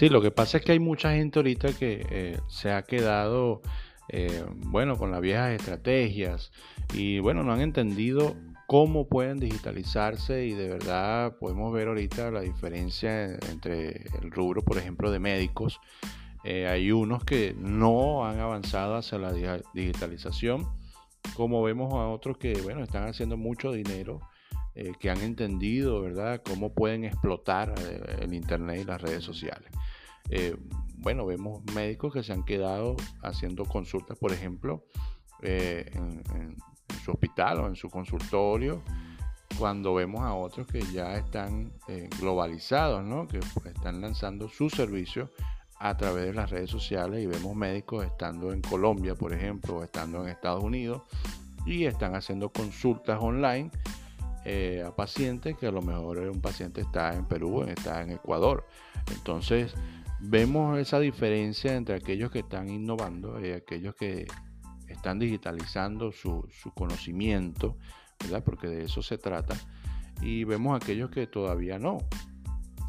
Sí, lo que pasa es que hay mucha gente ahorita que eh, se ha quedado, eh, bueno, con las viejas estrategias y bueno, no han entendido cómo pueden digitalizarse y de verdad podemos ver ahorita la diferencia entre el rubro, por ejemplo, de médicos. Eh, hay unos que no han avanzado hacia la digitalización, como vemos a otros que, bueno, están haciendo mucho dinero que han entendido, ¿verdad?, cómo pueden explotar el Internet y las redes sociales. Eh, bueno, vemos médicos que se han quedado haciendo consultas, por ejemplo, en, su hospital o en su consultorio, cuando vemos a otros que ya están globalizados, ¿no? que pues, están lanzando sus servicios a través de las redes sociales y vemos médicos estando en Colombia, por ejemplo, o estando en Estados Unidos y están haciendo consultas online eh, a pacientes que a lo mejor un paciente está en Perú, está en Ecuador. Entonces, vemos esa diferencia entre aquellos que están innovando y aquellos que están digitalizando su, conocimiento, ¿verdad? Porque de eso se trata. Y vemos aquellos que todavía no.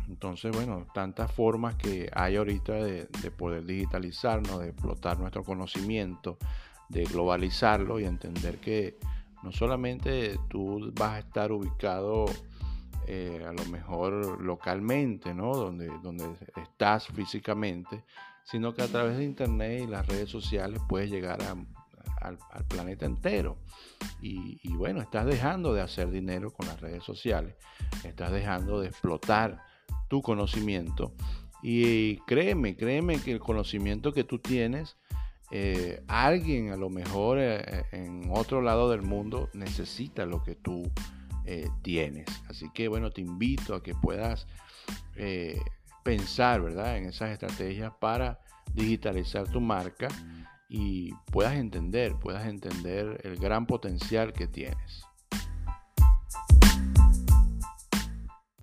Entonces, bueno, tantas formas que hay ahorita de, de poder digitalizarnos, de explotar nuestro conocimiento, de globalizarlo y entender que no solamente tú vas a estar ubicado eh, a lo mejor localmente, ¿no? Donde, donde estás físicamente, sino que a través de Internet y las redes sociales puedes llegar al, planeta entero. Y, bueno, estás dejando de hacer dinero con las redes sociales, estás dejando de explotar tu conocimiento. Y créeme, créeme que el conocimiento que tú tienes eh, alguien a lo mejor eh, en otro lado del mundo necesita lo que tú tienes. Así que bueno, te invito a que puedas pensar, ¿verdad? En esas estrategias para digitalizar tu marca y puedas entender, puedas entender el gran potencial que tienes.